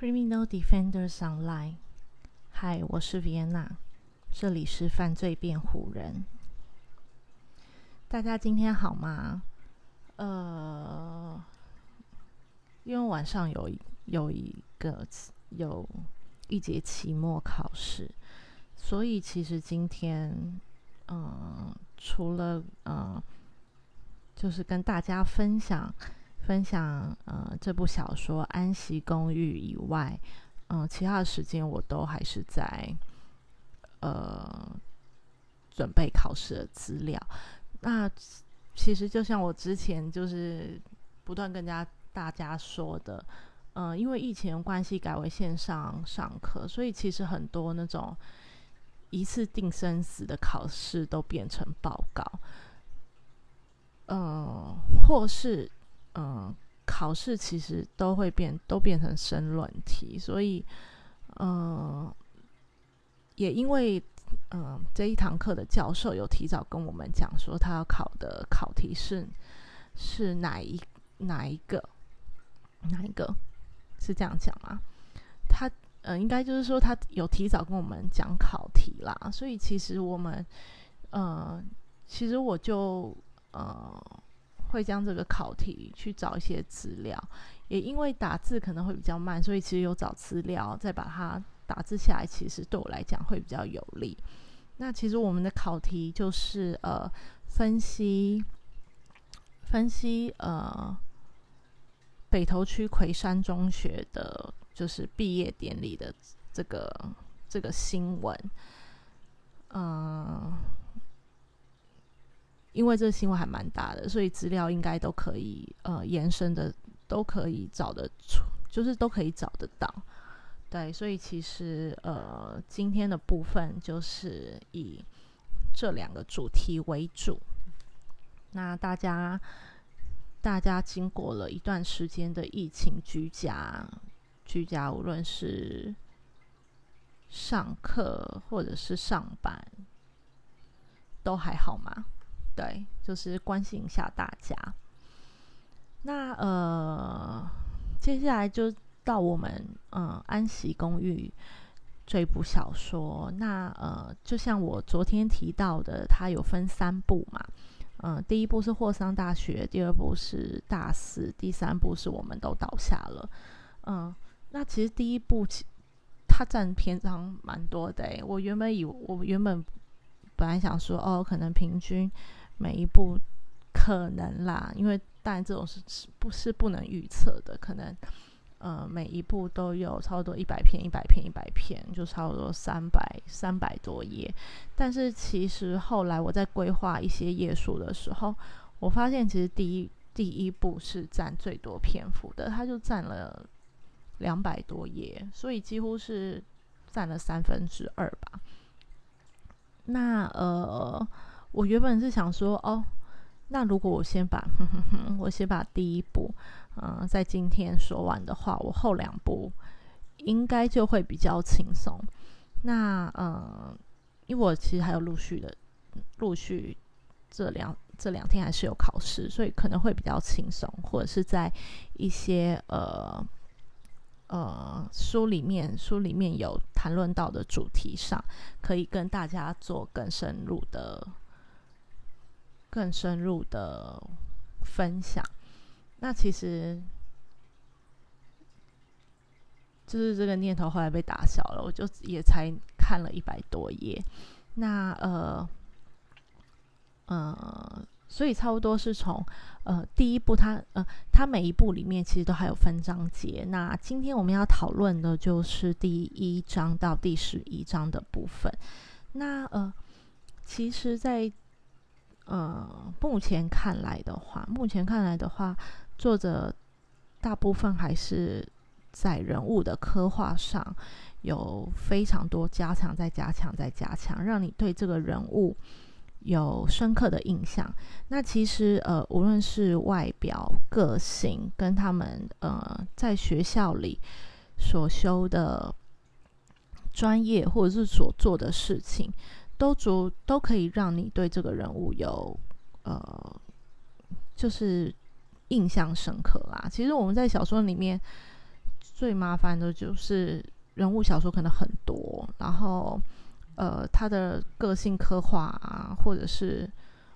Criminal Defenders Online，嗨，我是 Vienna，这里是犯罪辩护人。大家今天好吗？呃，因为晚上有一有一个有一节期末考试，所以其实今天，嗯，除了嗯，就是跟大家分享。分享呃这部小说《安息公寓》以外，嗯，其他的时间我都还是在呃准备考试的资料。那其实就像我之前就是不断跟家大家说的，嗯，因为疫情关系改为线上上课，所以其实很多那种一次定生死的考试都变成报告，嗯，或是。嗯，考试其实都会变，都变成申论题，所以，嗯，也因为，嗯，这一堂课的教授有提早跟我们讲说，他要考的考题是是哪一哪一个哪一个是这样讲吗？他，嗯，应该就是说他有提早跟我们讲考题啦，所以其实我们，嗯，其实我就，呃。会将这个考题去找一些资料，也因为打字可能会比较慢，所以其实有找资料再把它打字下来，其实对我来讲会比较有利。那其实我们的考题就是呃分析分析呃北投区魁山中学的，就是毕业典礼的这个这个新闻，嗯。因为这新闻还蛮大的，所以资料应该都可以呃延伸的，都可以找得出，就是都可以找得到。对，所以其实呃今天的部分就是以这两个主题为主。那大家大家经过了一段时间的疫情居家，居家无论是上课或者是上班，都还好吗？对，就是关心一下大家。那呃，接下来就到我们嗯安息公寓这部小说。那呃，就像我昨天提到的，它有分三部嘛。嗯，第一部是霍桑大学，第二部是大四，第三部是我们都倒下了。嗯，那其实第一部其它占篇章蛮多的。我原本以我原本本来想说，哦，可能平均。每一步可能啦，因为当然这种是不是不能预测的，可能呃每一步都有差不多一百篇、一百篇、一百篇，就差不多三百三百多页。但是其实后来我在规划一些页数的时候，我发现其实第一第一步是占最多篇幅的，它就占了两百多页，所以几乎是占了三分之二吧。那呃。我原本是想说，哦，那如果我先把，我先把第一步，嗯，在今天说完的话，我后两步应该就会比较轻松。那，嗯，因为我其实还有陆续的，陆续这两这两天还是有考试，所以可能会比较轻松，或者是在一些呃呃书里面书里面有谈论到的主题上，可以跟大家做更深入的。更深入的分享，那其实就是这个念头后来被打消了，我就也才看了一百多页。那呃呃，所以差不多是从呃第一部，它呃它每一部里面其实都还有分章节。那今天我们要讨论的就是第一章到第十一章的部分。那呃，其实，在呃，目前看来的话，目前看来的话，作者大部分还是在人物的刻画上有非常多加强、再加强、再加强，让你对这个人物有深刻的印象。那其实呃，无论是外表、个性，跟他们呃在学校里所修的专业，或者是所做的事情。都足都可以让你对这个人物有呃，就是印象深刻啦。其实我们在小说里面最麻烦的就是人物小说可能很多，然后呃，他的个性刻画啊，或者是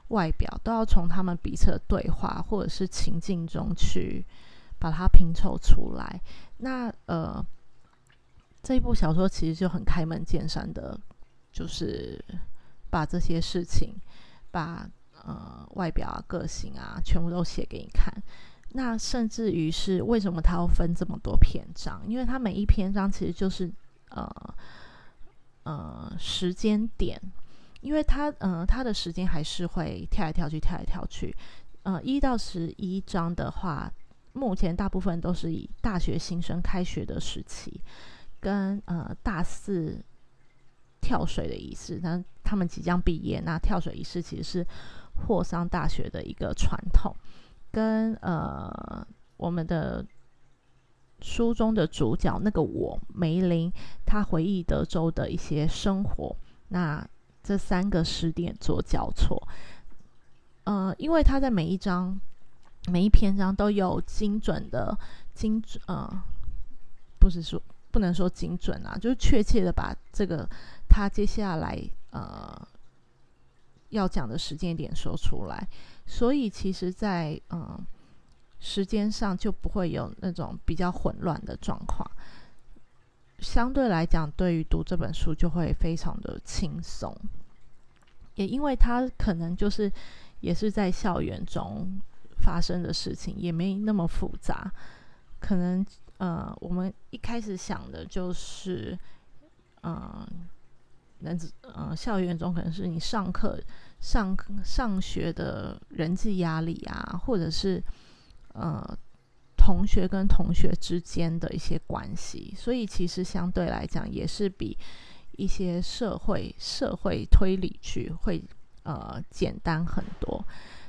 外表，都要从他们彼此的对话或者是情境中去把它拼凑出来。那呃，这一部小说其实就很开门见山的，就是把这些事情，把呃外表啊、个性啊，全部都写给你看。那甚至于是为什么他要分这么多篇章？因为他每一篇章其实就是呃呃时间点，因为他呃他的时间还是会跳来跳去，跳来跳去。呃，一到十一章的话，目前大部分都是以大学新生开学的时期，跟呃大四跳水的仪式，那他们即将毕业，那跳水仪式其实是霍桑大学的一个传统。跟呃，我们的书中的主角那个我梅林，他回忆德州的一些生活。那这三个时点做交错，呃，因为他在每一章、每一篇章都有精准的精准，呃，不是说不能说精准啊，就是确切的把这个他接下来呃要讲的时间点说出来。所以，其实，在嗯时间上就不会有那种比较混乱的状况。相对来讲，对于读这本书就会非常的轻松。也因为他可能就是也是在校园中发生的事情，也没那么复杂。可能呃，我们一开始想的就是嗯，那嗯，校园中可能是你上课。上上学的人际压力啊，或者是呃同学跟同学之间的一些关系，所以其实相对来讲也是比一些社会社会推理剧会呃简单很多。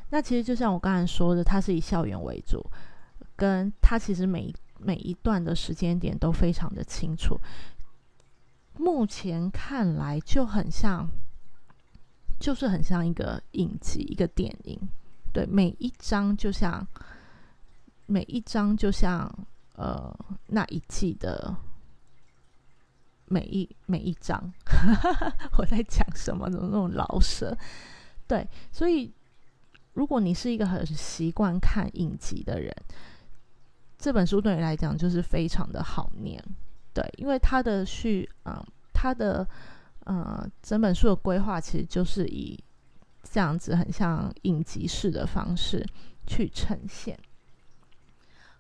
那其实就像我刚才说的，它是以校园为主，跟它其实每每一段的时间点都非常的清楚。目前看来就很像。就是很像一个影集，一个电影，对，每一章就像每一章就像呃那一季的每一每一章，我在讲什么？的那种老舍，对，所以如果你是一个很习惯看影集的人，这本书对你来讲就是非常的好念，对，因为它的序，嗯，它的。呃，整本书的规划其实就是以这样子很像影集式的方式去呈现。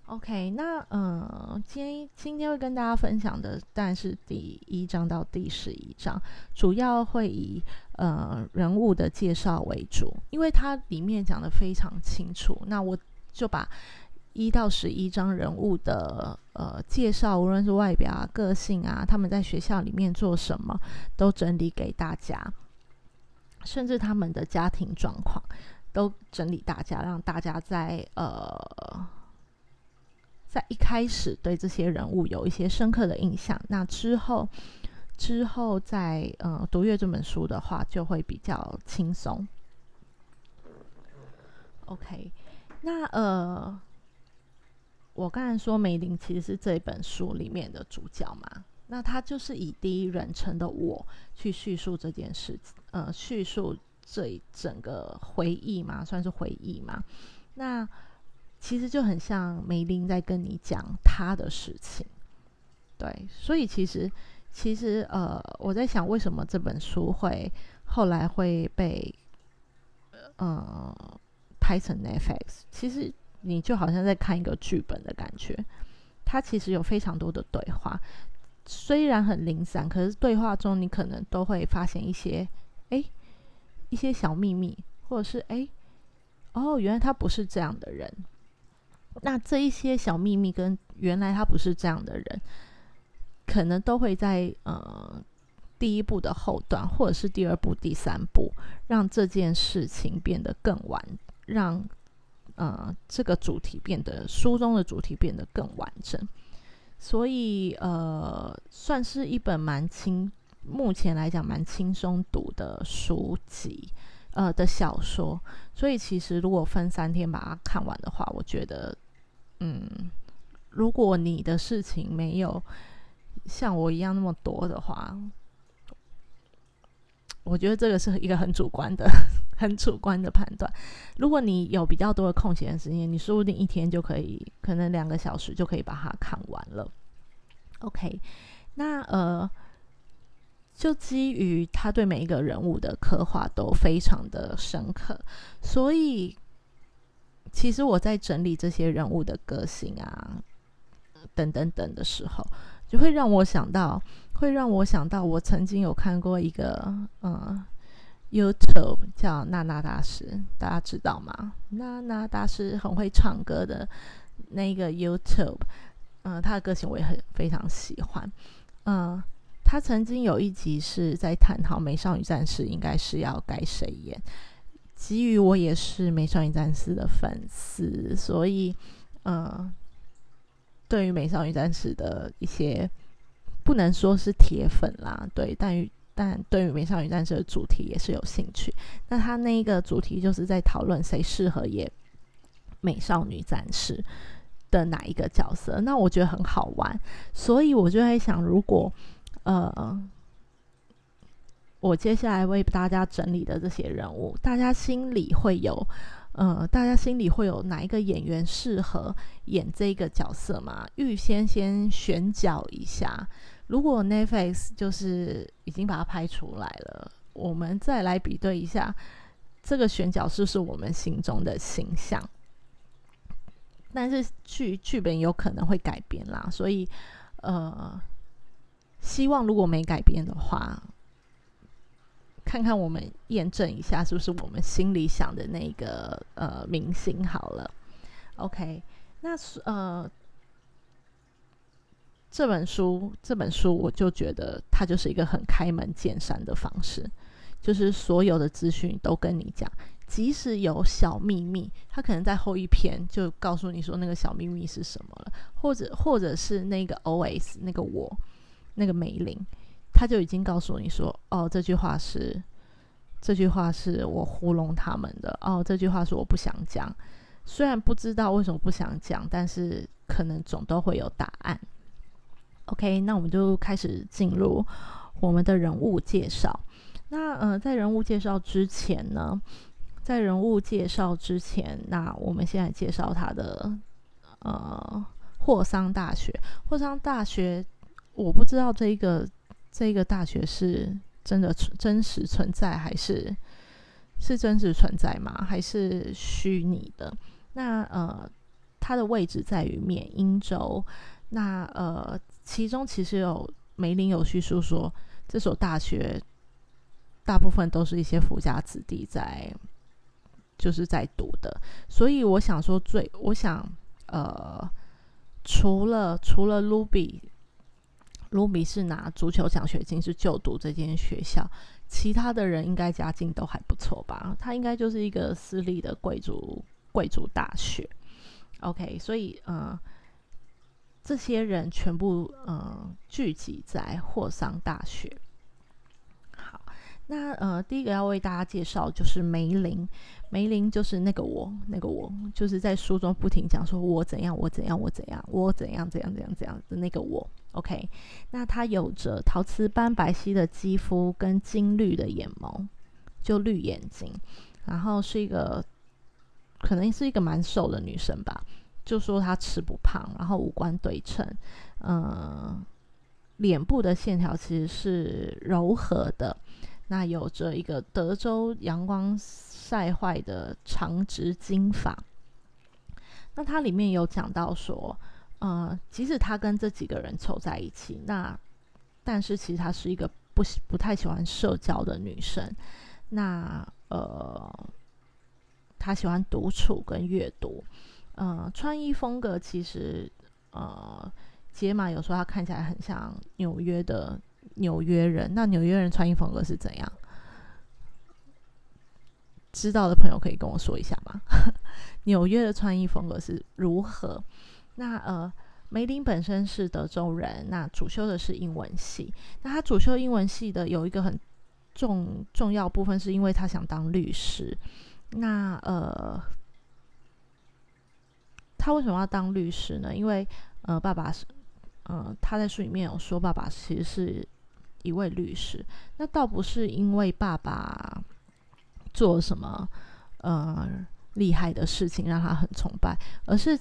OK，那呃，今天今天会跟大家分享的，但是第一章到第十一章，主要会以呃人物的介绍为主，因为它里面讲的非常清楚，那我就把。一到十一章人物的呃介绍，无论是外表啊、个性啊，他们在学校里面做什么，都整理给大家，甚至他们的家庭状况都整理大家，让大家在呃在一开始对这些人物有一些深刻的印象。那之后之后在呃读阅这本书的话，就会比较轻松。OK，那呃。我刚才说梅林其实是这本书里面的主角嘛，那他就是以第一人称的我去叙述这件事，呃，叙述这整个回忆嘛，算是回忆嘛。那其实就很像梅林在跟你讲他的事情，对。所以其实其实呃，我在想为什么这本书会后来会被呃拍成 Netflix，其实。你就好像在看一个剧本的感觉，它其实有非常多的对话，虽然很零散，可是对话中你可能都会发现一些，哎，一些小秘密，或者是哎，哦，原来他不是这样的人。那这一些小秘密跟原来他不是这样的人，可能都会在呃第一部的后段，或者是第二部、第三部，让这件事情变得更完，让。呃，这个主题变得书中的主题变得更完整，所以呃，算是一本蛮轻，目前来讲蛮轻松读的书籍，呃的小说。所以其实如果分三天把它看完的话，我觉得，嗯，如果你的事情没有像我一样那么多的话，我觉得这个是一个很主观的、很主观的判断。如果你有比较多的空闲时间，你说不定一天就可以，可能两个小时就可以把它看完了。OK，那呃，就基于他对每一个人物的刻画都非常的深刻，所以其实我在整理这些人物的个性啊，等等等的时候，就会让我想到，会让我想到，我曾经有看过一个嗯 YouTube 叫娜娜大师，大家知道吗？娜娜大师很会唱歌的那个 YouTube。嗯，他的个性我也很非常喜欢。嗯，他曾经有一集是在探讨《美少女战士》应该是要该谁演。基于我也是《美少女战士》的粉丝，所以嗯，对于《美少女战士》的一些不能说是铁粉啦，对，但但对于《美少女战士》的主题也是有兴趣。那他那一个主题就是在讨论谁适合演美少女战士。的哪一个角色？那我觉得很好玩，所以我就在想，如果呃，我接下来为大家整理的这些人物，大家心里会有呃，大家心里会有哪一个演员适合演这个角色吗？预先先选角一下。如果 Netflix 就是已经把它拍出来了，我们再来比对一下这个选角是不是我们心中的形象。但是剧剧本有可能会改编啦，所以呃，希望如果没改编的话，看看我们验证一下是不是我们心里想的那个呃明星好了。OK，那呃这本书这本书我就觉得它就是一个很开门见山的方式，就是所有的资讯都跟你讲。即使有小秘密，他可能在后一篇就告诉你说那个小秘密是什么了，或者或者是那个 O.S. 那个我那个梅林，他就已经告诉你说，哦，这句话是这句话是我糊弄他们的，哦，这句话是我不想讲，虽然不知道为什么不想讲，但是可能总都会有答案。OK，那我们就开始进入我们的人物介绍。那呃，在人物介绍之前呢？在人物介绍之前，那我们现在介绍他的呃霍桑大学。霍桑大学，我不知道这个这个大学是真的真实存在，还是是真实存在吗？还是虚拟的？那呃，它的位置在于缅因州。那呃，其中其实有梅林有叙述说，这所大学大部分都是一些富家子弟在。就是在读的，所以我想说，最我想，呃，除了除了卢比，卢比是拿足球奖学金是就读这间学校，其他的人应该家境都还不错吧？他应该就是一个私立的贵族贵族大学。OK，所以呃，这些人全部呃聚集在霍桑大学。好那呃，第一个要为大家介绍就是梅林，梅林就是那个我，那个我，就是在书中不停讲说我怎样，我怎样，我怎样，我怎样，怎样，怎样，怎样的那个我。OK，那他有着陶瓷般白皙的肌肤跟金绿的眼眸，就绿眼睛，然后是一个可能是一个蛮瘦的女生吧，就说她吃不胖，然后五官对称，嗯，脸部的线条其实是柔和的。那有着一个德州阳光晒坏的长直金发。那它里面有讲到说，呃，即使他跟这几个人凑在一起，那但是其实她是一个不不太喜欢社交的女生。那呃，她喜欢独处跟阅读。呃，穿衣风格其实呃，杰玛有时候她看起来很像纽约的。纽约人，那纽约人穿衣风格是怎样？知道的朋友可以跟我说一下吗？纽约的穿衣风格是如何？那呃，梅林本身是德州人，那主修的是英文系。那他主修英文系的有一个很重重要部分，是因为他想当律师。那呃，他为什么要当律师呢？因为呃，爸爸是，嗯，他在书里面有说，爸爸其实是一位律师。那倒不是因为爸爸做什么呃厉害的事情让他很崇拜，而是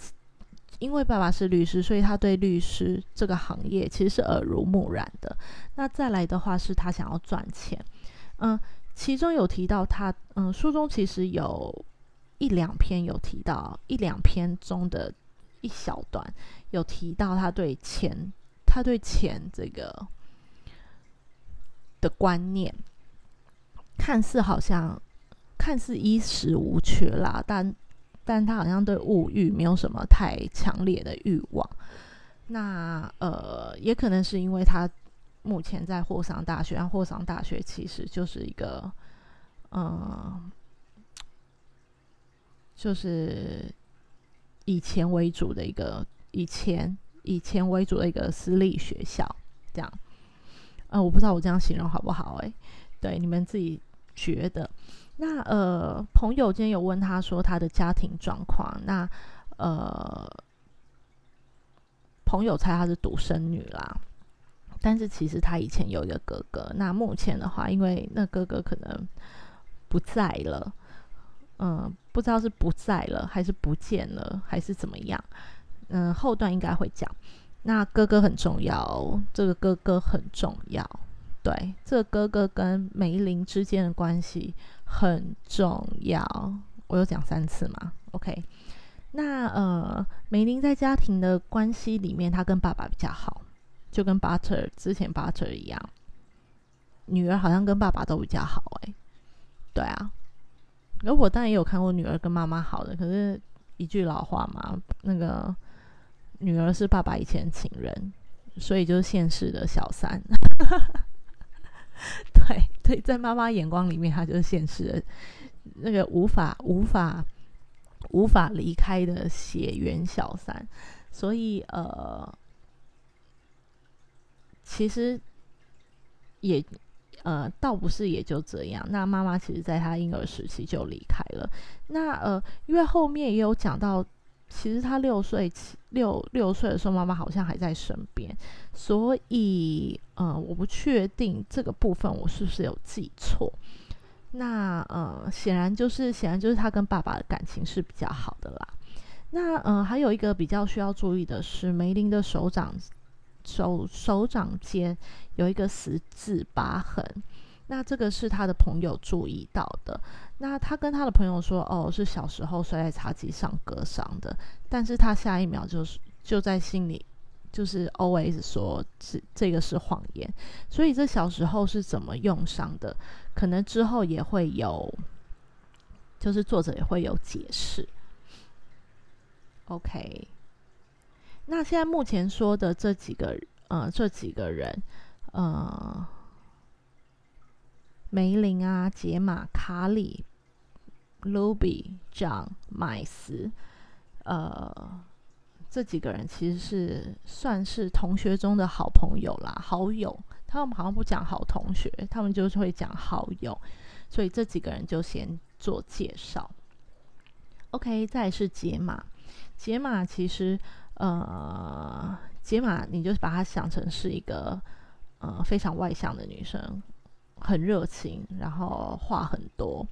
因为爸爸是律师，所以他对律师这个行业其实是耳濡目染的。那再来的话，是他想要赚钱。嗯，其中有提到他，嗯，书中其实有一两篇有提到，一两篇中的一小段有提到他对钱，他对钱这个的观念，看似好像看似衣食无缺啦，但但他好像对物欲没有什么太强烈的欲望。那呃，也可能是因为他。目前在霍桑大学，霍桑大学其实就是一个，嗯，就是以钱为主的一个以钱以钱为主的一个私立学校，这样。呃，我不知道我这样形容好不好？哎，对，你们自己觉得。那呃，朋友今天有问他说他的家庭状况，那呃，朋友猜他是独生女啦。但是其实他以前有一个哥哥，那目前的话，因为那哥哥可能不在了，嗯，不知道是不在了，还是不见了，还是怎么样？嗯，后段应该会讲。那哥哥很重要，这个哥哥很重要，对，这个哥哥跟梅林之间的关系很重要。我有讲三次吗？OK，那呃，梅林在家庭的关系里面，他跟爸爸比较好。就跟 Butter 之前 Butter 一样，女儿好像跟爸爸都比较好哎，对啊，而我当然也有看过女儿跟妈妈好的，可是一句老话嘛，那个女儿是爸爸以前情人，所以就是现世的小三，对对，在妈妈眼光里面，她就是现世的那个无法无法无法离开的血缘小三，所以呃。其实也呃，倒不是也就这样。那妈妈其实在她婴儿时期就离开了。那呃，因为后面也有讲到，其实他六岁六六岁的时候，妈妈好像还在身边。所以呃，我不确定这个部分我是不是有记错。那呃，显然就是显然就是他跟爸爸的感情是比较好的啦。那呃，还有一个比较需要注意的是，梅林的手掌。手手掌间有一个十字疤痕，那这个是他的朋友注意到的。那他跟他的朋友说：“哦，是小时候摔在茶几上割伤的。”但是他下一秒就是就在心里就是 always 说是这个是谎言。所以这小时候是怎么用伤的？可能之后也会有，就是作者也会有解释。OK。那现在目前说的这几个，呃，这几个人，呃，梅林啊、杰玛、卡里、卢比、张、麦斯，呃，这几个人其实是算是同学中的好朋友啦，好友。他们好像不讲好同学，他们就是会讲好友，所以这几个人就先做介绍。OK，再是杰玛，杰玛其实。呃，杰玛，你就把她想成是一个呃非常外向的女生，很热情，然后话很多。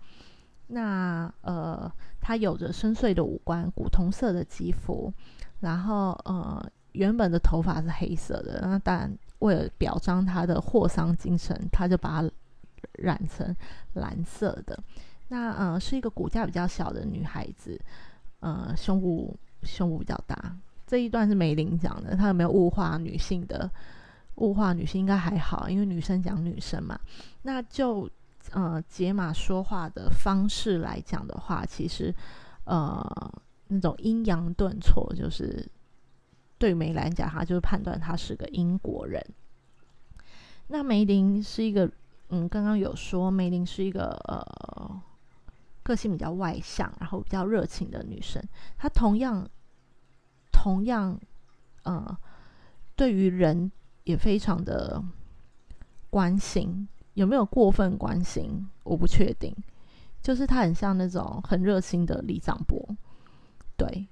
那呃，她有着深邃的五官，古铜色的肌肤，然后呃，原本的头发是黑色的，那但为了表彰她的霍桑精神，她就把它染成蓝色的。那呃，是一个骨架比较小的女孩子，呃，胸部胸部比较大。这一段是梅林讲的，他有没有物化女性的？物化女性应该还好，因为女生讲女生嘛。那就呃，解码说话的方式来讲的话，其实呃，那种阴阳顿挫，就是对梅兰讲，他就是判断他是个英国人。那梅林是一个，嗯，刚刚有说梅林是一个呃，个性比较外向，然后比较热情的女生。她同样。同样，呃，对于人也非常的关心，有没有过分关心？我不确定。就是他很像那种很热心的李长博，对。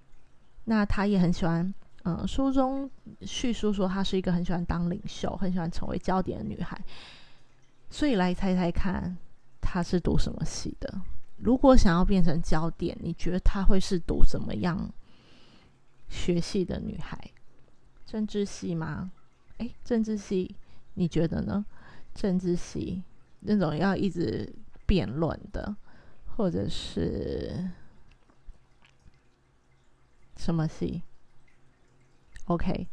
那他也很喜欢嗯，书中叙述说她是一个很喜欢当领袖、很喜欢成为焦点的女孩。所以来猜猜看，她是读什么系的？如果想要变成焦点，你觉得她会是读怎么样学系的女孩？政治系吗？哎，政治系，你觉得呢？政治系那种要一直辩论的，或者是什么系？OK，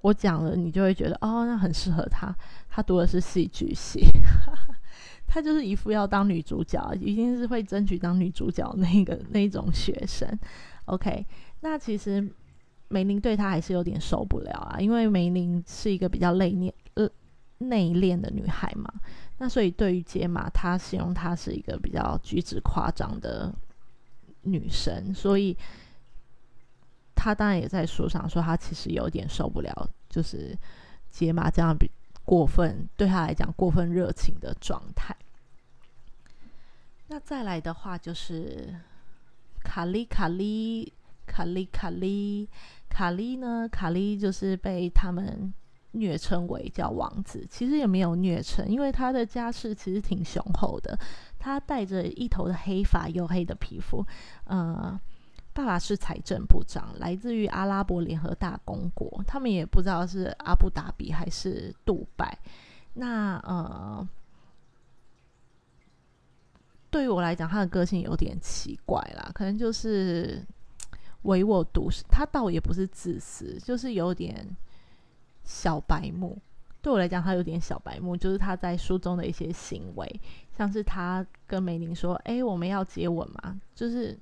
我讲了，你就会觉得哦，那很适合他。他读的是戏剧系，他就是一副要当女主角，一定是会争取当女主角那个那种学生。OK，那其实梅林对他还是有点受不了啊，因为梅林是一个比较内敛呃内敛的女孩嘛。那所以对于杰玛，她形容她是一个比较举止夸张的女生，所以她当然也在书上说，她其实有点受不了，就是杰玛这样比过分，对他来讲过分热情的状态。那再来的话就是卡利卡利卡利卡利卡利呢？卡利就是被他们。虐称为叫王子，其实也没有虐称，因为他的家世其实挺雄厚的。他带着一头的黑发，黝黑的皮肤。呃，爸爸是财政部长，来自于阿拉伯联合大公国。他们也不知道是阿布达比还是杜拜。那呃，对于我来讲，他的个性有点奇怪啦，可能就是唯我独食。他倒也不是自私，就是有点。小白目，对我来讲，他有点小白目，就是他在书中的一些行为，像是他跟梅林说：“哎，我们要接吻嘛？就是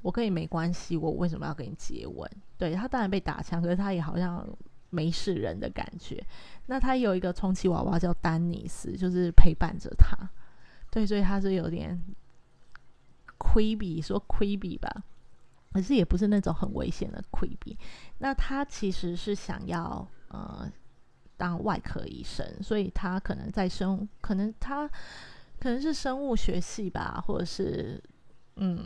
我跟你没关系，我为什么要跟你接吻？”对他当然被打枪，可是他也好像没事人的感觉。那他有一个充气娃娃叫丹尼斯，就是陪伴着他。对，所以他是有点亏比，说亏比吧，可是也不是那种很危险的亏比。那他其实是想要。呃，当外科医生，所以他可能在生，可能他可能是生物学系吧，或者是嗯，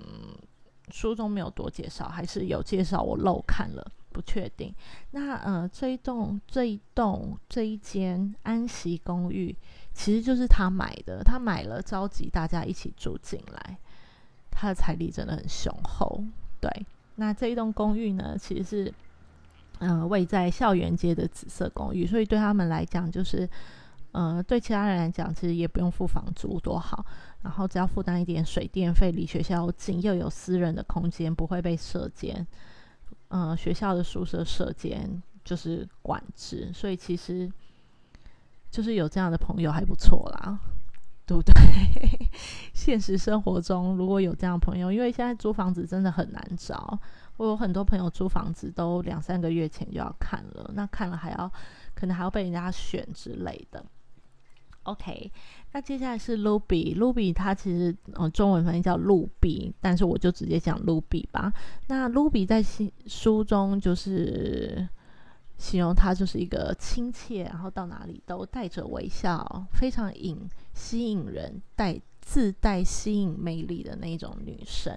书中没有多介绍，还是有介绍，我漏看了，不确定。那呃，这一栋这一栋这一间安息公寓，其实就是他买的，他买了，召集大家一起住进来，他的财力真的很雄厚。对，那这一栋公寓呢，其实是。嗯，位在校园街的紫色公寓，所以对他们来讲，就是，呃，对其他人来讲，其实也不用付房租，多好。然后只要负担一点水电费，离学校近，又有私人的空间，不会被射监。嗯，学校的宿舍射监就是管制，所以其实就是有这样的朋友还不错啦，对不对？现实生活中如果有这样朋友，因为现在租房子真的很难找。我有很多朋友租房子都两三个月前就要看了，那看了还要可能还要被人家选之类的。OK，那接下来是 Ruby，Ruby 它其实嗯中文翻译叫露比，但是我就直接讲 Ruby 吧。那 Ruby 在书中就是形容她就是一个亲切，然后到哪里都带着微笑，非常引吸引人，带自带吸引魅力的那种女生。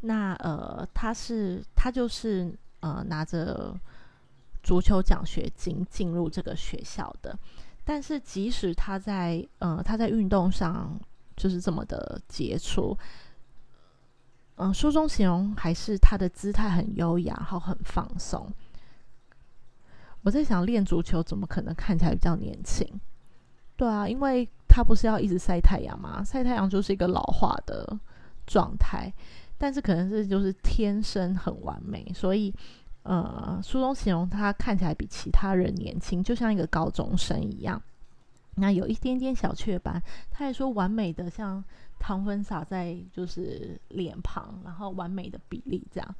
那呃，她是她就是呃拿着足球奖学金进入这个学校的，但是即使他在呃他在运动上就是这么的杰出，嗯，书中形容还是他的姿态很优雅，然后很放松。我在想，练足球怎么可能看起来比较年轻？对啊，因为他不是要一直晒太阳吗？晒太阳就是一个老化的状态。但是可能是就是天生很完美，所以呃，书中形容他看起来比其他人年轻，就像一个高中生一样。那有一点点小雀斑，他还说完美的像糖粉洒在就是脸庞，然后完美的比例这样。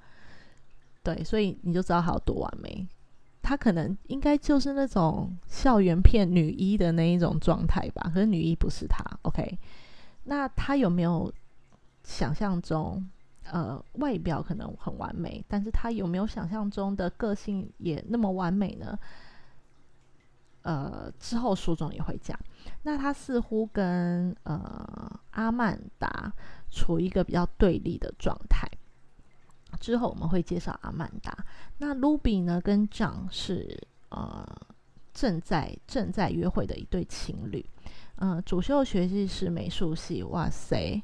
对，所以你就知道他有多完美。他可能应该就是那种校园片女一的那一种状态吧，可是女一不是他。OK，那他有没有想象中？呃，外表可能很完美，但是他有没有想象中的个性也那么完美呢？呃，之后书中也会讲。那他似乎跟呃阿曼达处一个比较对立的状态。之后我们会介绍阿曼达。那 Ruby 呢，跟蒋是呃正在正在约会的一对情侣。嗯，主修学习是美术系。哇塞，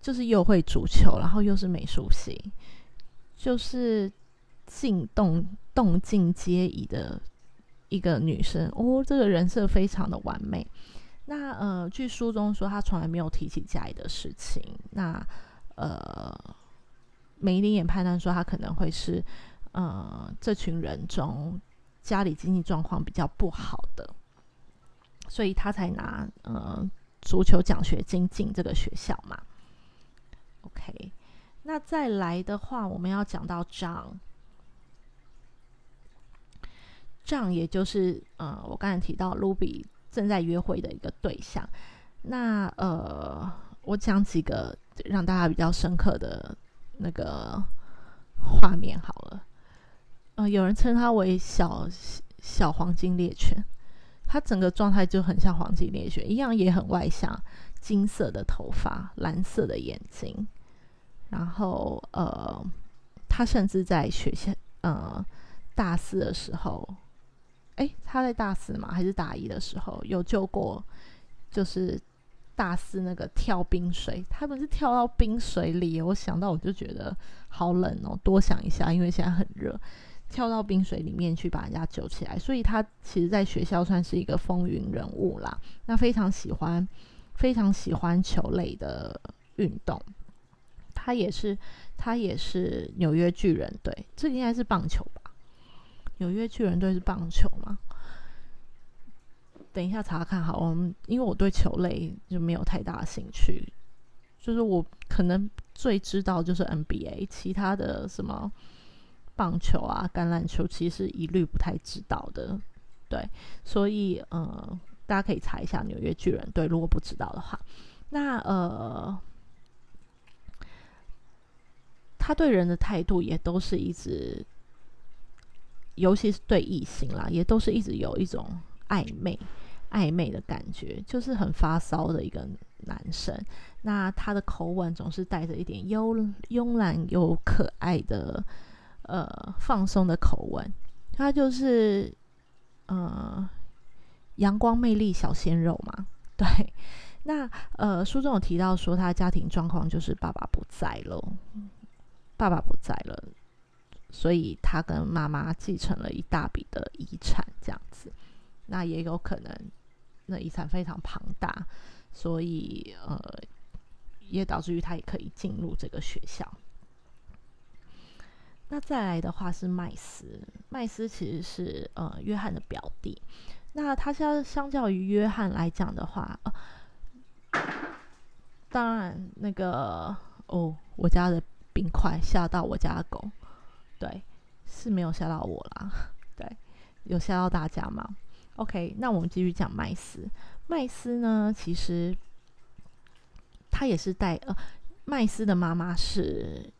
就是又会足球，然后又是美术系，就是静动动静皆宜的一个女生哦。这个人设非常的完美。那呃，据书中说，她从来没有提起家里的事情。那呃。梅林也判断说，他可能会是，呃，这群人中家里经济状况比较不好的，所以他才拿呃足球奖学金进这个学校嘛。OK，那再来的话，我们要讲到张，张也就是呃，我刚才提到 Ruby 正在约会的一个对象。那呃，我讲几个让大家比较深刻的。那个画面好了，呃，有人称他为小小黄金猎犬，他整个状态就很像黄金猎犬一样，也很外向，金色的头发，蓝色的眼睛，然后呃，他甚至在学校呃大四的时候，哎，他在大四嘛还是大一的时候有救过，就是。大四那个跳冰水，他们是跳到冰水里，我想到我就觉得好冷哦。多想一下，因为现在很热，跳到冰水里面去把人家救起来。所以他其实在学校算是一个风云人物啦。那非常喜欢，非常喜欢球类的运动。他也是，他也是纽约巨人队，这应该是棒球吧？纽约巨人队是棒球吗？等一下查看好，我们因为我对球类就没有太大兴趣，就是我可能最知道就是 NBA，其他的什么棒球啊、橄榄球，其实一律不太知道的。对，所以呃，大家可以查一下纽约巨人队，如果不知道的话，那呃，他对人的态度也都是一直，尤其是对异性啦，也都是一直有一种暧昧。暧昧的感觉，就是很发骚的一个男生。那他的口吻总是带着一点慵慵懒又可爱的，呃，放松的口吻。他就是，呃，阳光魅力小鲜肉嘛。对。那呃，书中有提到说，他的家庭状况就是爸爸不在了，爸爸不在了，所以他跟妈妈继承了一大笔的遗产，这样子。那也有可能。那遗产非常庞大，所以呃，也导致于他也可以进入这个学校。那再来的话是麦斯，麦斯其实是呃约翰的表弟。那他相相较于约翰来讲的话，当然那个哦，我家的冰块吓到我家的狗，对，是没有吓到我啦，对，有吓到大家吗？OK，那我们继续讲麦斯。麦斯呢，其实他也是带呃，麦斯的妈妈是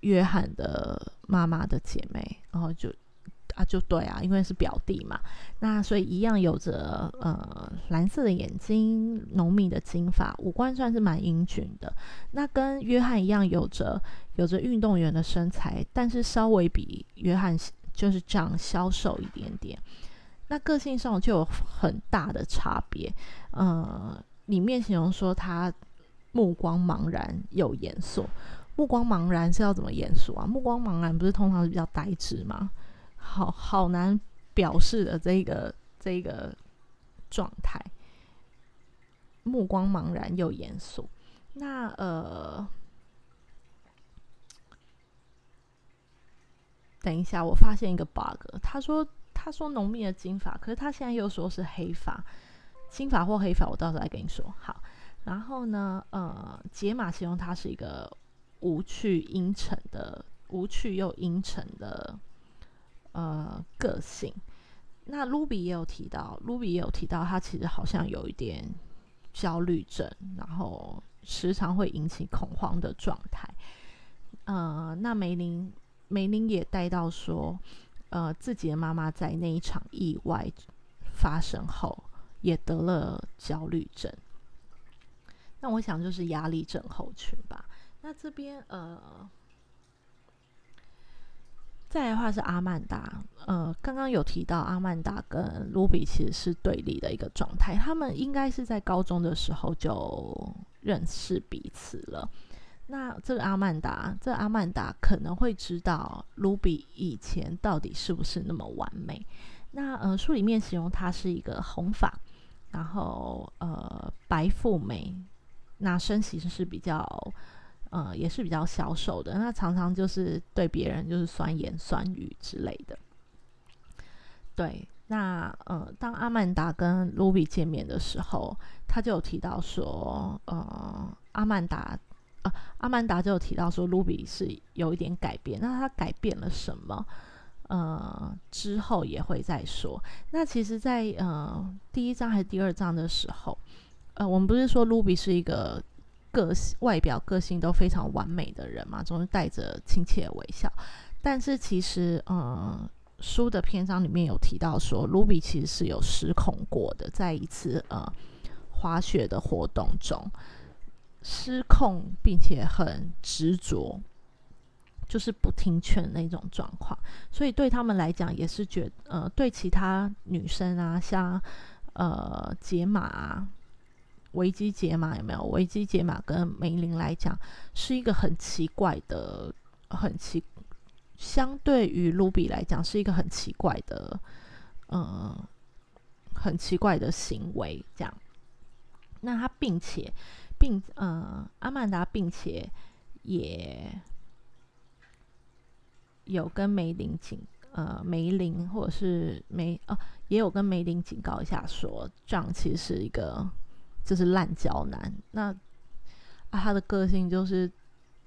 约翰的妈妈的姐妹，然后就啊，就对啊，因为是表弟嘛，那所以一样有着呃蓝色的眼睛、浓密的金发，五官算是蛮英俊的。那跟约翰一样，有着有着运动员的身材，但是稍微比约翰就是这样消瘦一点点。那个性上就有很大的差别，呃，里面形容说他目光茫然又严肃，目光茫然是要怎么严肃啊？目光茫然不是通常是比较呆滞吗？好好难表示的这个这个状态，目光茫然又严肃。那呃，等一下，我发现一个 bug，他说。他说浓密的金发，可是他现在又说是黑发，金发或黑发，我到时候再跟你说。好，然后呢，呃，解码形容他是一个无趣阴沉的，无趣又阴沉的呃个性。那卢比也有提到，卢比也有提到，他其实好像有一点焦虑症，然后时常会引起恐慌的状态。呃，那梅林梅林也带到说。呃，自己的妈妈在那一场意外发生后，也得了焦虑症。那我想就是压力症候群吧。那这边呃。再来的话是阿曼达，呃，刚刚有提到阿曼达跟卢比其实是对立的一个状态，他们应该是在高中的时候就认识彼此了。那这个阿曼达，这阿曼达可能会知道卢比以前到底是不是那么完美。那呃，书里面形容她是一个红发，然后呃白富美，那身形是比较。呃，也是比较消瘦的，那常常就是对别人就是酸言酸语之类的。对，那呃，当阿曼达跟卢比见面的时候，他就有提到说，呃，阿曼达，阿曼达就有提到说，卢比是有一点改变，那他改变了什么？呃，之后也会再说。那其实，在呃第一章还是第二章的时候，呃，我们不是说卢比是一个。个性、外表、个性都非常完美的人嘛，总是带着亲切微笑。但是其实，嗯，书的篇章里面有提到说，卢比其实是有失控过的，在一次呃滑雪的活动中失控，并且很执着，就是不听劝那种状况。所以对他们来讲，也是觉呃，对其他女生啊，像呃解码。维基解码有没有？维基解码跟梅林来讲是一个很奇怪的，很奇，相对于卢比来讲是一个很奇怪的，呃，很奇怪的行为。这样，那他并且并呃，阿曼达并且也有跟梅林警呃梅林或者是梅哦，也有跟梅林警告一下，说这样其实是一个。就是烂胶男，那啊，他的个性就是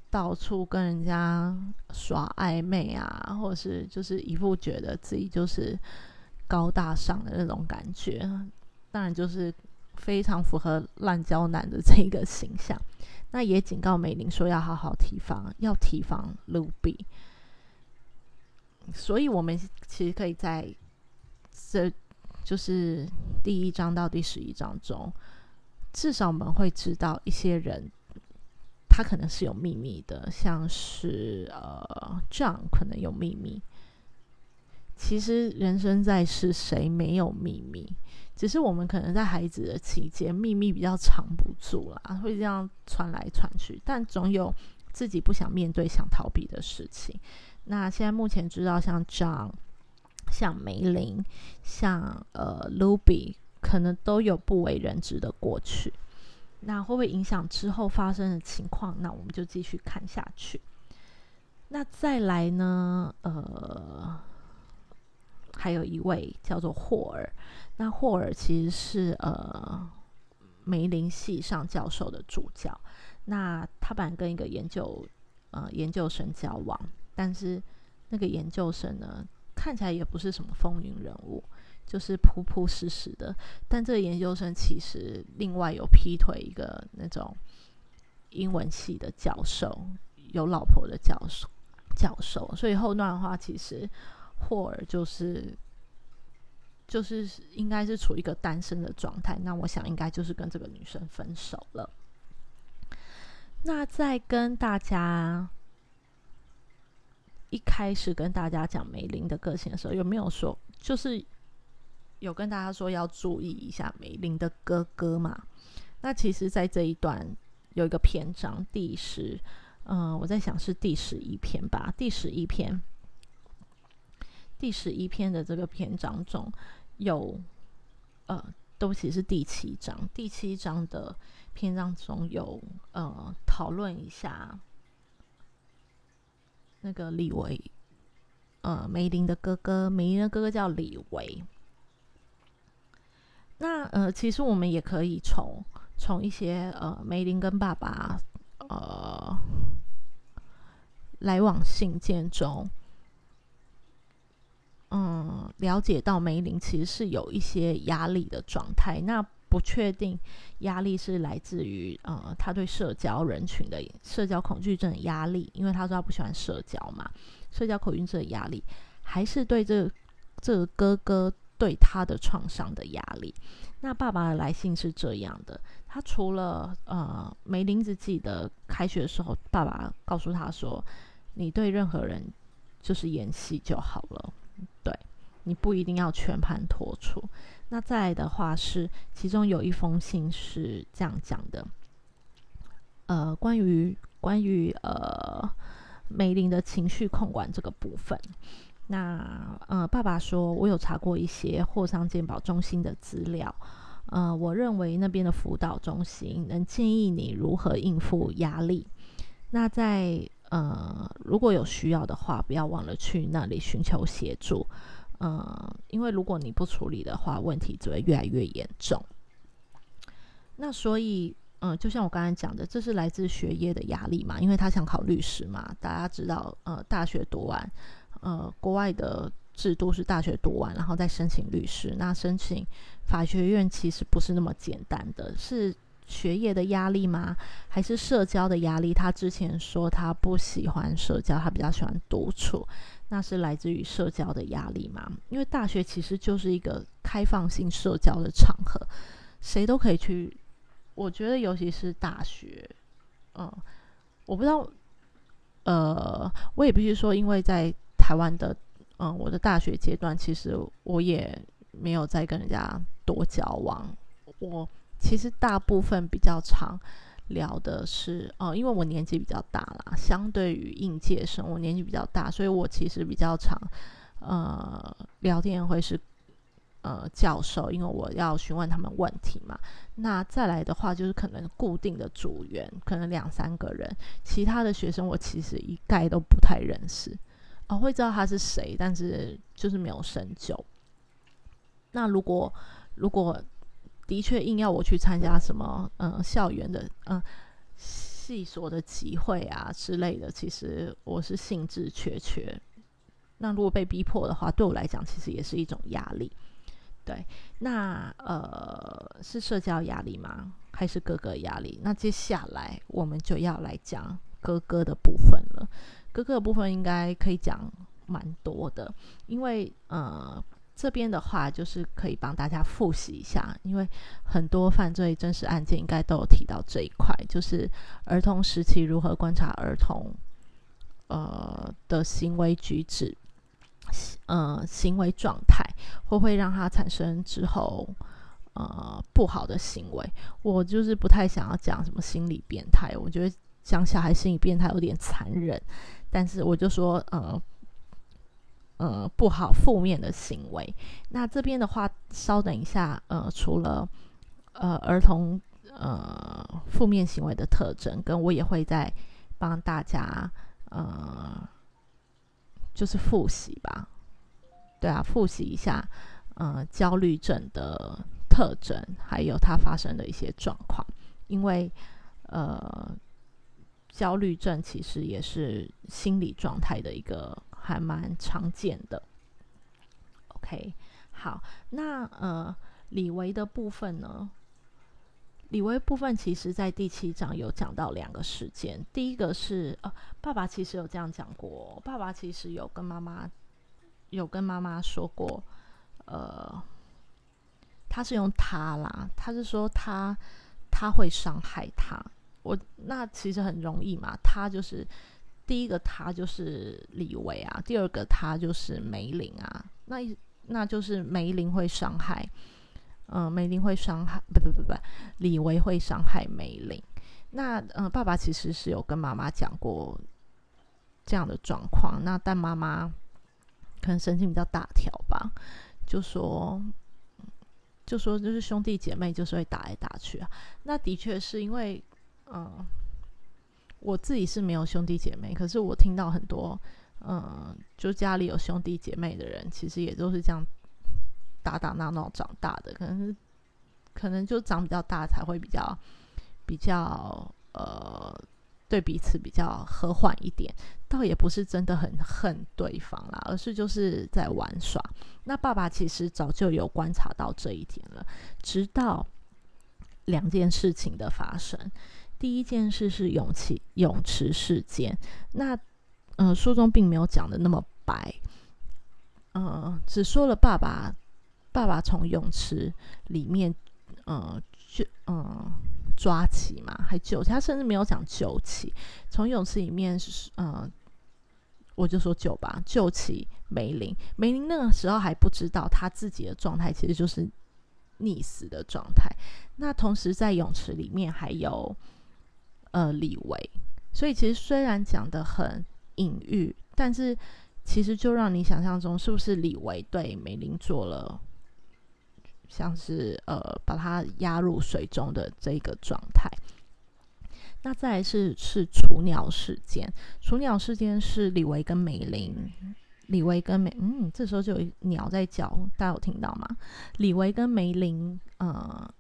到处跟人家耍暧昧啊，或者是就是一副觉得自己就是高大上的那种感觉，当然就是非常符合烂胶男的这一个形象。那也警告美玲说要好好提防，要提防卢比。所以我们其实可以在这就是第一章到第十一章中。至少我们会知道一些人，他可能是有秘密的，像是呃，John 可能有秘密。其实人生在世，谁没有秘密？只是我们可能在孩子的期间，秘密比较藏不住啦，会这样传来传去。但总有自己不想面对、想逃避的事情。那现在目前知道，像 John、像梅林、像呃 Luby。可能都有不为人知的过去，那会不会影响之后发生的情况？那我们就继续看下去。那再来呢？呃，还有一位叫做霍尔。那霍尔其实是呃梅林系上教授的助教。那他本来跟一个研究呃研究生交往，但是那个研究生呢，看起来也不是什么风云人物。就是朴朴实实的，但这个研究生其实另外有劈腿一个那种英文系的教授，有老婆的教授，教授。所以后段的话，其实霍尔就是就是应该是处于一个单身的状态。那我想应该就是跟这个女生分手了。那在跟大家一开始跟大家讲梅林的个性的时候，有没有说就是？有跟大家说要注意一下梅林的哥哥嘛？那其实，在这一段有一个篇章，第十，嗯，我在想是第十一篇吧。第十一篇，第十一篇的这个篇章中有，呃，对不起，是第七章。第七章的篇章中有，呃，讨论一下那个李维，呃，梅林的哥哥，梅林的哥哥叫李维。那呃，其实我们也可以从从一些呃梅林跟爸爸呃来往信件中，嗯，了解到梅林其实是有一些压力的状态。那不确定压力是来自于呃他对社交人群的社交恐惧症的压力，因为他说他不喜欢社交嘛，社交恐惧症的压力，还是对这这个哥哥。对他的创伤的压力。那爸爸的来信是这样的：他除了呃梅林子记得开学的时候，爸爸告诉他说：“你对任何人就是演戏就好了，对你不一定要全盘托出。”那再来的话是，其中有一封信是这样讲的：呃，关于关于呃梅林的情绪控管这个部分。那呃，爸爸说，我有查过一些霍桑健保中心的资料，呃，我认为那边的辅导中心能建议你如何应付压力。那在呃，如果有需要的话，不要忘了去那里寻求协助，呃，因为如果你不处理的话，问题只会越来越严重。那所以，嗯，就像我刚才讲的，这是来自学业的压力嘛，因为他想考律师嘛，大家知道，呃，大学读完。呃，国外的制度是大学读完，然后再申请律师。那申请法学院其实不是那么简单的，是学业的压力吗？还是社交的压力？他之前说他不喜欢社交，他比较喜欢独处。那是来自于社交的压力吗？因为大学其实就是一个开放性社交的场合，谁都可以去。我觉得尤其是大学，嗯，我不知道，呃，我也必须说，因为在台湾的，嗯，我的大学阶段，其实我也没有再跟人家多交往。我其实大部分比较常聊的是，哦，因为我年纪比较大啦，相对于应届生，我年纪比较大，所以我其实比较常，呃，聊天会是，呃，教授，因为我要询问他们问题嘛。那再来的话，就是可能固定的组员，可能两三个人，其他的学生我其实一概都不太认识。哦，会知道他是谁，但是就是没有深究。那如果如果的确硬要我去参加什么，嗯，校园的，嗯，系所的集会啊之类的，其实我是兴致缺缺。那如果被逼迫的话，对我来讲，其实也是一种压力。对，那呃，是社交压力吗？还是哥哥压力？那接下来我们就要来讲哥哥的部分了。哥哥的部分应该可以讲蛮多的，因为呃这边的话就是可以帮大家复习一下，因为很多犯罪真实案件应该都有提到这一块，就是儿童时期如何观察儿童呃的行为举止，呃行为状态会不会让他产生之后呃不好的行为。我就是不太想要讲什么心理变态，我觉得讲小孩心理变态有点残忍。但是我就说，呃，呃，不好，负面的行为。那这边的话，稍等一下，呃，除了呃儿童呃负面行为的特征，跟我也会再帮大家呃，就是复习吧。对啊，复习一下，呃，焦虑症的特征，还有它发生的一些状况，因为呃。焦虑症其实也是心理状态的一个还蛮常见的。OK，好，那呃，李维的部分呢？李维部分其实在第七章有讲到两个事件。第一个是呃，爸爸其实有这样讲过，爸爸其实有跟妈妈有跟妈妈说过，呃，他是用他啦，他是说他他会伤害他。我那其实很容易嘛，他就是第一个，他就是李维啊，第二个他就是梅林啊，那那就是梅林会伤害，嗯，梅林会伤害，不不不不，李维会伤害梅林。那嗯，爸爸其实是有跟妈妈讲过这样的状况，那但妈妈可能神经比较大条吧，就说就说就是兄弟姐妹就是会打来打去啊，那的确是因为。嗯，我自己是没有兄弟姐妹，可是我听到很多，嗯，就家里有兄弟姐妹的人，其实也都是这样打打闹闹长大的，可能是可能就长比较大才会比较比较呃，对彼此比较和缓一点，倒也不是真的很恨对方啦，而是就是在玩耍。那爸爸其实早就有观察到这一点了，直到两件事情的发生。第一件事是泳池泳池事件，那呃书中并没有讲的那么白，呃只说了爸爸爸爸从泳池里面，嗯，就嗯抓起嘛，还救，他甚至没有讲救起，从泳池里面是，嗯，我就说救吧，救起梅林。梅林那个时候还不知道他自己的状态其实就是溺死的状态。那同时在泳池里面还有呃李维，所以其实虽然讲的很隐喻，但是其实就让你想象中是不是李维对梅林做了。像是呃，把它压入水中的这个状态。那再来是是雏鸟事件，雏鸟事件是李维跟梅林，李维跟梅，嗯，这时候就有鸟在叫，大家有听到吗？李维跟梅林，呃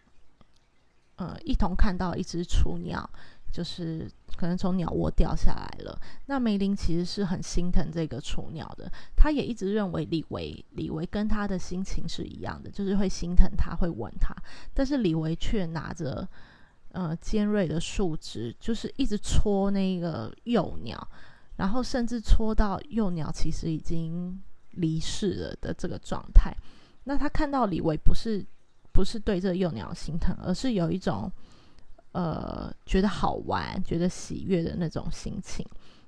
呃，一同看到一只雏鸟。就是可能从鸟窝掉下来了。那梅林其实是很心疼这个雏鸟的，他也一直认为李维李维跟他的心情是一样的，就是会心疼他，会吻他。但是李维却拿着呃尖锐的树枝，就是一直戳那个幼鸟，然后甚至戳到幼鸟其实已经离世了的这个状态。那他看到李维不是不是对这幼鸟心疼，而是有一种。呃，觉得好玩、觉得喜悦的那种心情。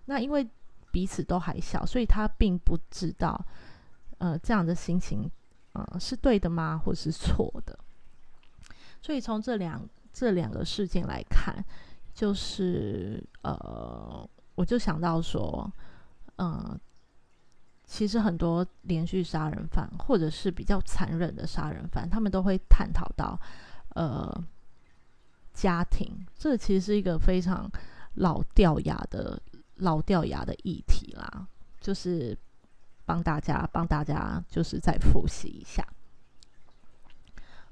那因为彼此都还小，所以他并不知道，呃，这样的心情，呃，是对的吗，或是错的？所以从这两这两个事件来看，就是呃，我就想到说，嗯，其实很多连续杀人犯，或者是比较残忍的杀人犯，他们都会探讨到，呃。家庭，这其实是一个非常老掉牙的老掉牙的议题啦，就是帮大家帮大家就是再复习一下。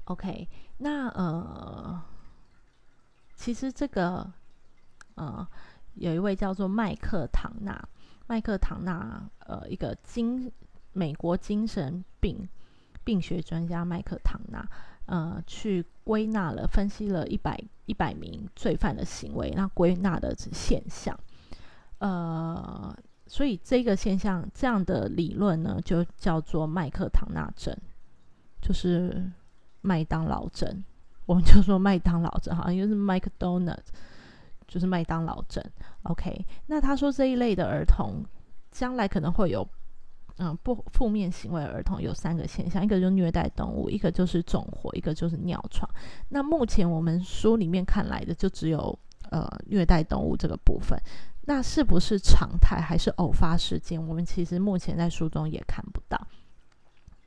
OK，那呃，其实这个呃，有一位叫做麦克唐纳，麦克唐纳，呃，一个精美国精神病病学专家麦克唐纳。呃，去归纳了、分析了一百一百名罪犯的行为，那归纳的现象，呃，所以这个现象这样的理论呢，就叫做麦克唐纳症，就是麦当劳症，我们就说麦当劳症，好像因为是 McDonald，就是麦当劳症。OK，那他说这一类的儿童将来可能会有。嗯，不负面行为儿童有三个现象，一个就是虐待动物，一个就是纵火，一个就是尿床。那目前我们书里面看来的就只有呃虐待动物这个部分，那是不是常态还是偶发事件？我们其实目前在书中也看不到。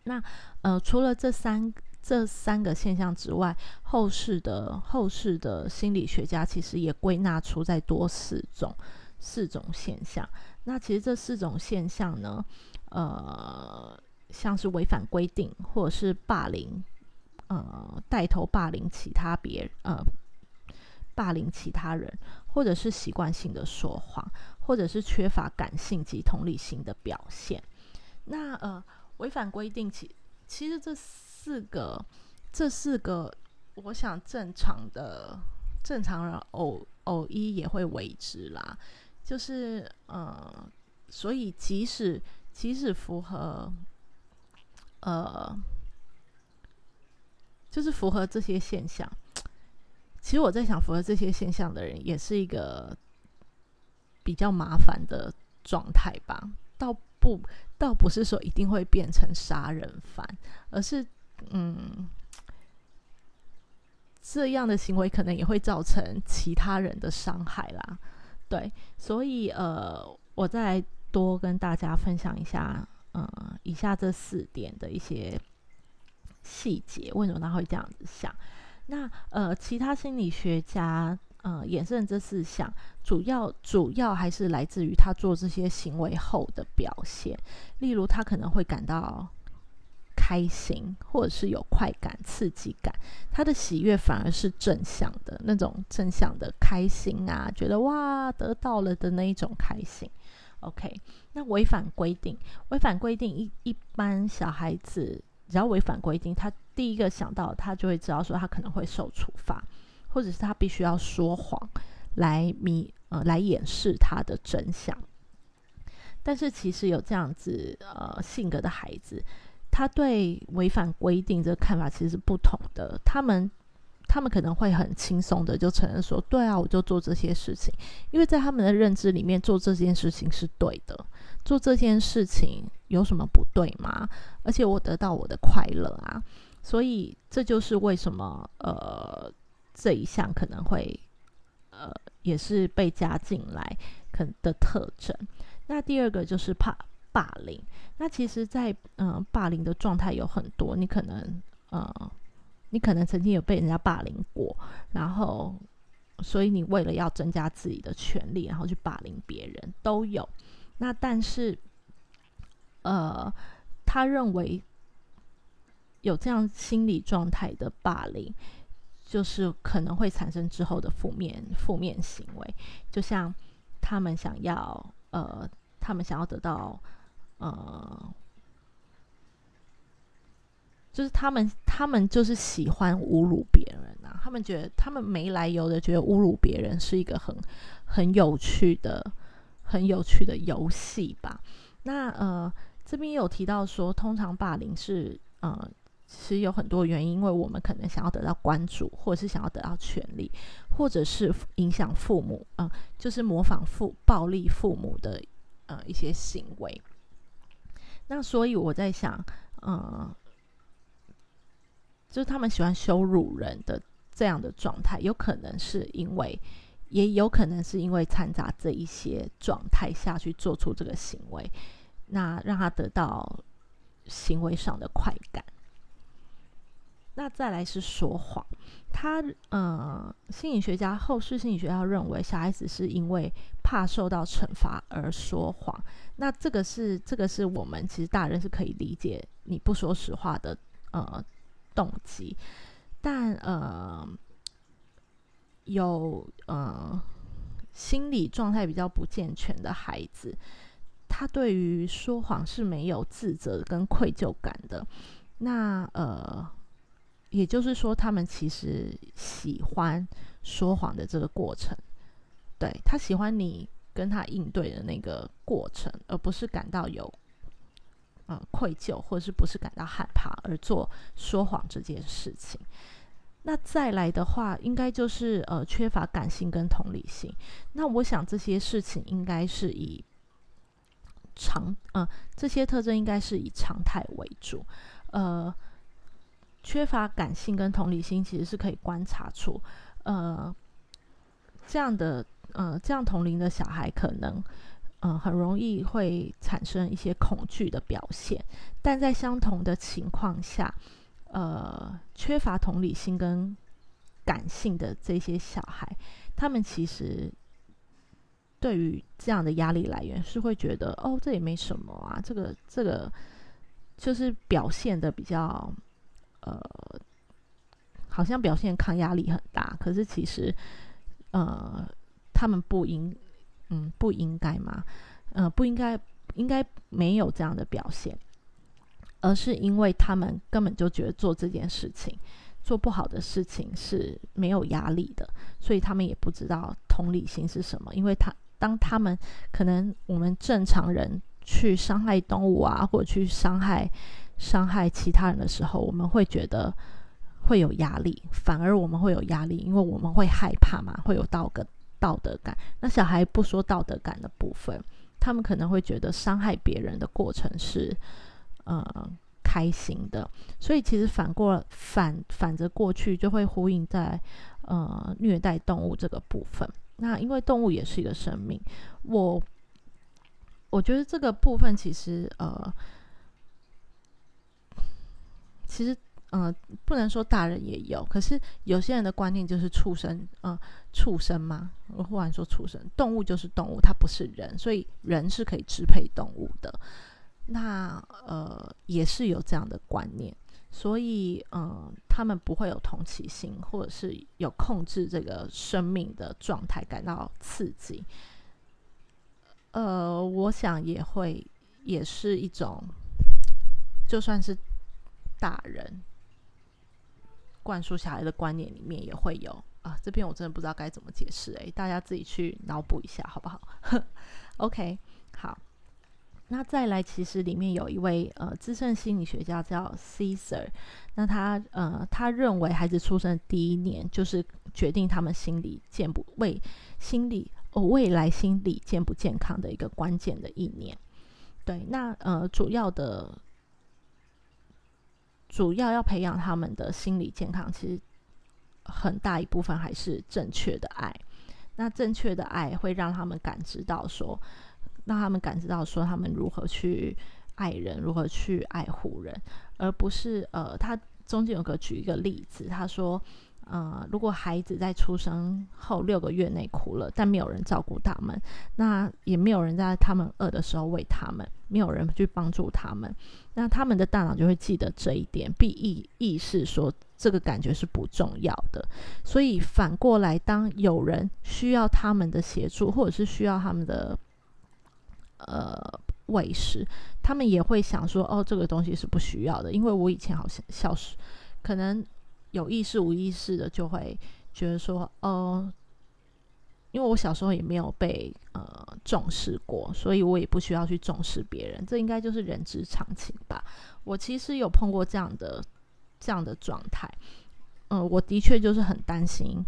那呃，除了这三这三个现象之外，后世的后世的心理学家其实也归纳出再多四种四种现象。那其实这四种现象呢？呃，像是违反规定，或者是霸凌，呃，带头霸凌其他别呃，霸凌其他人，或者是习惯性的说谎，或者是缺乏感性及同理心的表现。那呃，违反规定，其其实这四个，这四个，我想正常的正常人偶偶一也会为之啦。就是呃，所以即使。即使符合，呃，就是符合这些现象。其实我在想，符合这些现象的人，也是一个比较麻烦的状态吧。倒不，倒不是说一定会变成杀人犯，而是，嗯，这样的行为可能也会造成其他人的伤害啦。对，所以，呃，我在。多跟大家分享一下，呃，以下这四点的一些细节，为什么他会这样子想？那呃，其他心理学家呃，衍生这四项，主要主要还是来自于他做这些行为后的表现，例如他可能会感到开心，或者是有快感、刺激感，他的喜悦反而是正向的那种正向的开心啊，觉得哇得到了的那一种开心。OK，那违反规定，违反规定一一般小孩子只要违反规定，他第一个想到他就会知道说他可能会受处罚，或者是他必须要说谎来弥呃来掩饰他的真相。但是其实有这样子呃性格的孩子，他对违反规定这个看法其实是不同的。他们他们可能会很轻松的就承认说，对啊，我就做这些事情，因为在他们的认知里面，做这件事情是对的，做这件事情有什么不对吗？而且我得到我的快乐啊，所以这就是为什么呃这一项可能会呃也是被加进来可的特征。那第二个就是怕霸凌。那其实，在嗯霸凌的状态有很多，你可能呃，你可能曾经有被人家霸凌过，然后所以你为了要增加自己的权利，然后去霸凌别人都有。那但是，呃，他认为有这样心理状态的霸凌，就是可能会产生之后的负面负面行为，就像他们想要呃。他们想要得到，呃，就是他们，他们就是喜欢侮辱别人啊。他们觉得，他们没来由的觉得侮辱别人是一个很很有趣的、很有趣的游戏吧。那呃，这边有提到说，通常霸凌是呃，其实有很多原因，因为我们可能想要得到关注，或者是想要得到权利，或者是影响父母，嗯，就是模仿父暴力父母的。呃，一些行为。那所以我在想，呃，就是他们喜欢羞辱人的这样的状态，有可能是因为，也有可能是因为掺杂这一些状态下去做出这个行为，那让他得到行为上的快感。那再来是说谎，他呃，心理学家后世心理学家认为小孩子是因为怕受到惩罚而说谎。那这个是这个是我们其实大人是可以理解你不说实话的呃动机，但呃有呃心理状态比较不健全的孩子，他对于说谎是没有自责跟愧疚感的。那呃。也就是说，他们其实喜欢说谎的这个过程，对他喜欢你跟他应对的那个过程，而不是感到有呃愧疚，或者是不是感到害怕而做说谎这件事情。那再来的话，应该就是呃缺乏感性跟同理心。那我想这些事情应该是以常呃这些特征应该是以常态为主，呃。缺乏感性跟同理心，其实是可以观察出，呃，这样的呃这样同龄的小孩，可能嗯很容易会产生一些恐惧的表现。但在相同的情况下，呃，缺乏同理心跟感性的这些小孩，他们其实对于这样的压力来源，是会觉得哦，这也没什么啊，这个这个就是表现的比较。呃，好像表现抗压力很大，可是其实，呃，他们不应，嗯，不应该吗，呃，不应该，应该没有这样的表现，而是因为他们根本就觉得做这件事情，做不好的事情是没有压力的，所以他们也不知道同理心是什么，因为他当他们可能我们正常人去伤害动物啊，或者去伤害。伤害其他人的时候，我们会觉得会有压力，反而我们会有压力，因为我们会害怕嘛，会有道德道德感。那小孩不说道德感的部分，他们可能会觉得伤害别人的过程是呃开心的，所以其实反过反反着过去，就会呼应在呃虐待动物这个部分。那因为动物也是一个生命，我我觉得这个部分其实呃。其实，嗯，不能说大人也有，可是有些人的观念就是畜生，嗯，畜生嘛。我忽然说畜生，动物就是动物，它不是人，所以人是可以支配动物的。那呃，也是有这样的观念，所以嗯，他们不会有同情心，或者是有控制这个生命的状态感到刺激。呃，我想也会，也是一种，就算是。大人灌输小孩的观念里面也会有啊，这边我真的不知道该怎么解释诶，大家自己去脑补一下好不好？OK，好，那再来，其实里面有一位呃资深心理学家叫 Caesar，那他呃他认为孩子出生第一年就是决定他们心理健不未心理哦未来心理健不健康的一个关键的一年。对，那呃主要的主要要培养他们的心理健康，其实很大一部分还是正确的爱。那正确的爱会让他们感知到说。让他们感知到说他们如何去爱人，如何去爱护人，而不是呃，他中间有个举一个例子，他说，呃，如果孩子在出生后六个月内哭了，但没有人照顾他们，那也没有人在他们饿的时候喂他们，没有人去帮助他们，那他们的大脑就会记得这一点，并意意识说这个感觉是不重要的。所以反过来，当有人需要他们的协助，或者是需要他们的。呃，喂食，他们也会想说，哦，这个东西是不需要的，因为我以前好像小时可能有意识无意识的就会觉得说，哦，因为我小时候也没有被呃重视过，所以我也不需要去重视别人，这应该就是人之常情吧。我其实有碰过这样的这样的状态，嗯，我的确就是很担心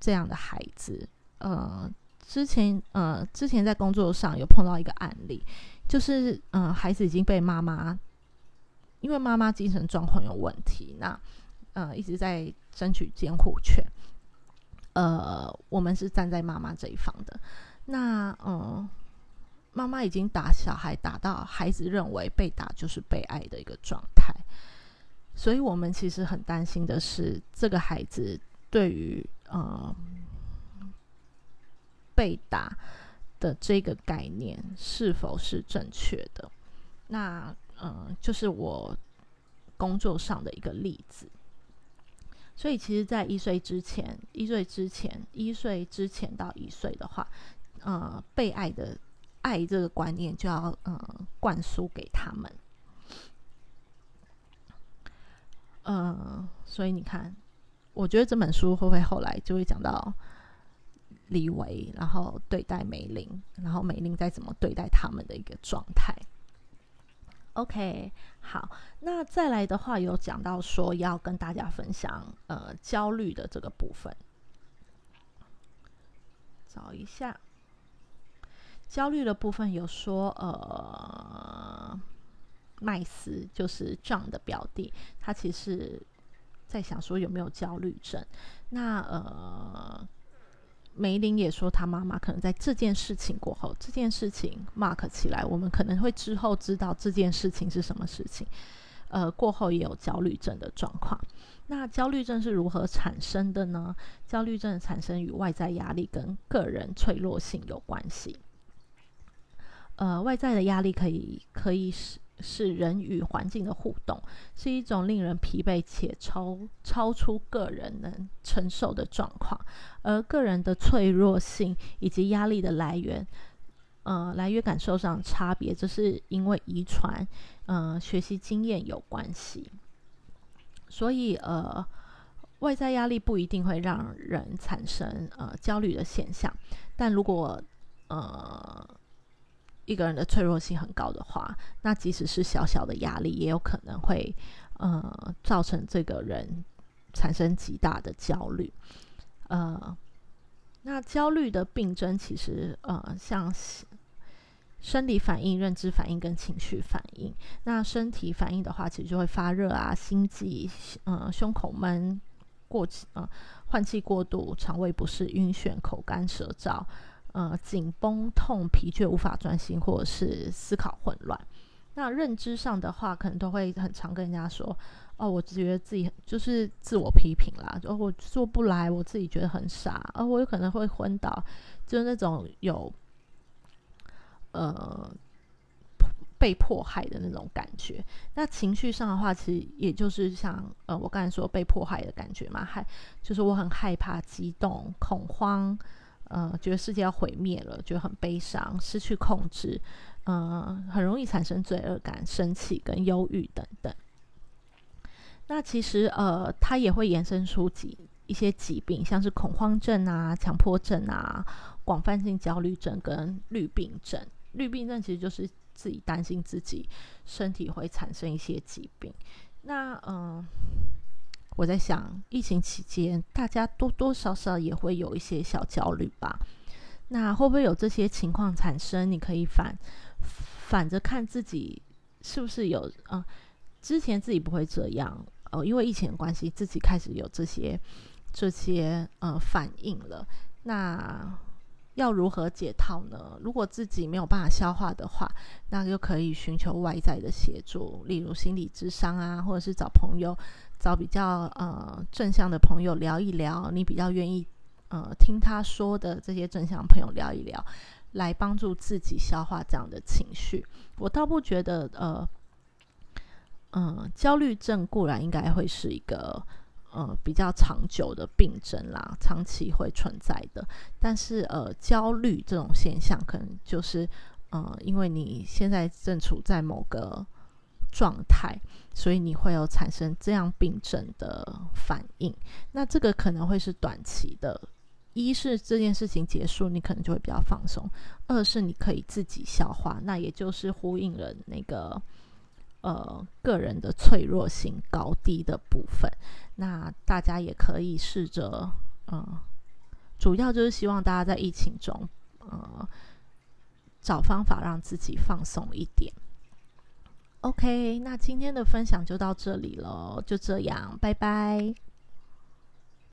这样的孩子，呃。之前呃，之前在工作上有碰到一个案例，就是嗯，孩子已经被妈妈，因为妈妈精神状况有问题，那呃一直在争取监护权。呃，我们是站在妈妈这一方的。那嗯，妈妈已经打小孩打到孩子认为被打就是被爱的一个状态，所以我们其实很担心的是，这个孩子对于呃。被打的这个概念是否是正确的？那嗯，就是我工作上的一个例子。所以，其实，在一岁之前，一岁之前，一岁之前到一岁的话，呃，被爱的爱这个观念就要嗯灌输给他们。嗯，所以你看，我觉得这本书会不会后来就会讲到？李维，然后对待梅林，然后梅林再怎么对待他们的一个状态。OK，好，那再来的话有讲到说要跟大家分享呃焦虑的这个部分，找一下焦虑的部分有说呃麦斯就是 John 的表弟，他其实在想说有没有焦虑症，那呃。梅林也说，他妈妈可能在这件事情过后，这件事情 mark 起来，我们可能会之后知道这件事情是什么事情。呃，过后也有焦虑症的状况。那焦虑症是如何产生的呢？焦虑症产生与外在压力跟个人脆弱性有关系。呃，外在的压力可以可以使。是人与环境的互动，是一种令人疲惫且超超出个人能承受的状况。而个人的脆弱性以及压力的来源，呃，来源感受上差别，这是因为遗传、呃，学习经验有关系。所以，呃，外在压力不一定会让人产生呃焦虑的现象，但如果呃。一个人的脆弱性很高的话，那即使是小小的压力，也有可能会呃造成这个人产生极大的焦虑。呃，那焦虑的病症其实呃像生理反应、认知反应跟情绪反应。那身体反应的话，其实就会发热啊、心悸、呃胸口闷、过呃换气过度、肠胃不适、晕眩、口干舌燥。呃，紧绷、痛、疲倦、无法专心，或者是思考混乱。那认知上的话，可能都会很常跟人家说：“哦，我觉得自己就是自我批评啦，就我做不来，我自己觉得很傻，而我有可能会昏倒，就是那种有呃被迫害的那种感觉。那情绪上的话，其实也就是像呃我刚才说被迫害的感觉嘛，害就是我很害怕、激动、恐慌。”呃，觉得世界要毁灭了，觉得很悲伤，失去控制，呃，很容易产生罪恶感、生气跟忧郁等等。那其实呃，它也会延伸出几一些疾病，像是恐慌症啊、强迫症啊、广泛性焦虑症跟绿病症。绿病症其实就是自己担心自己身体会产生一些疾病。那嗯，我在想，疫情期间大家多多少少也会有一些小焦虑吧？那会不会有这些情况产生？你可以反反着看自己是不是有嗯，之前自己不会这样哦，因为疫情的关系，自己开始有这些这些呃反应了。那要如何解套呢？如果自己没有办法消化的话，那就可以寻求外在的协助，例如心理智商啊，或者是找朋友，找比较呃正向的朋友聊一聊，你比较愿意呃听他说的这些正向朋友聊一聊，来帮助自己消化这样的情绪。我倒不觉得呃，嗯，焦虑症固然应该会是一个。呃，比较长久的病症啦，长期会存在的。但是，呃，焦虑这种现象，可能就是，呃，因为你现在正处在某个状态，所以你会有产生这样病症的反应。那这个可能会是短期的，一是这件事情结束，你可能就会比较放松；二是你可以自己消化。那也就是呼应了那个。呃，个人的脆弱性高低的部分，那大家也可以试着，呃，主要就是希望大家在疫情中，呃，找方法让自己放松一点。OK，那今天的分享就到这里了，就这样，拜拜。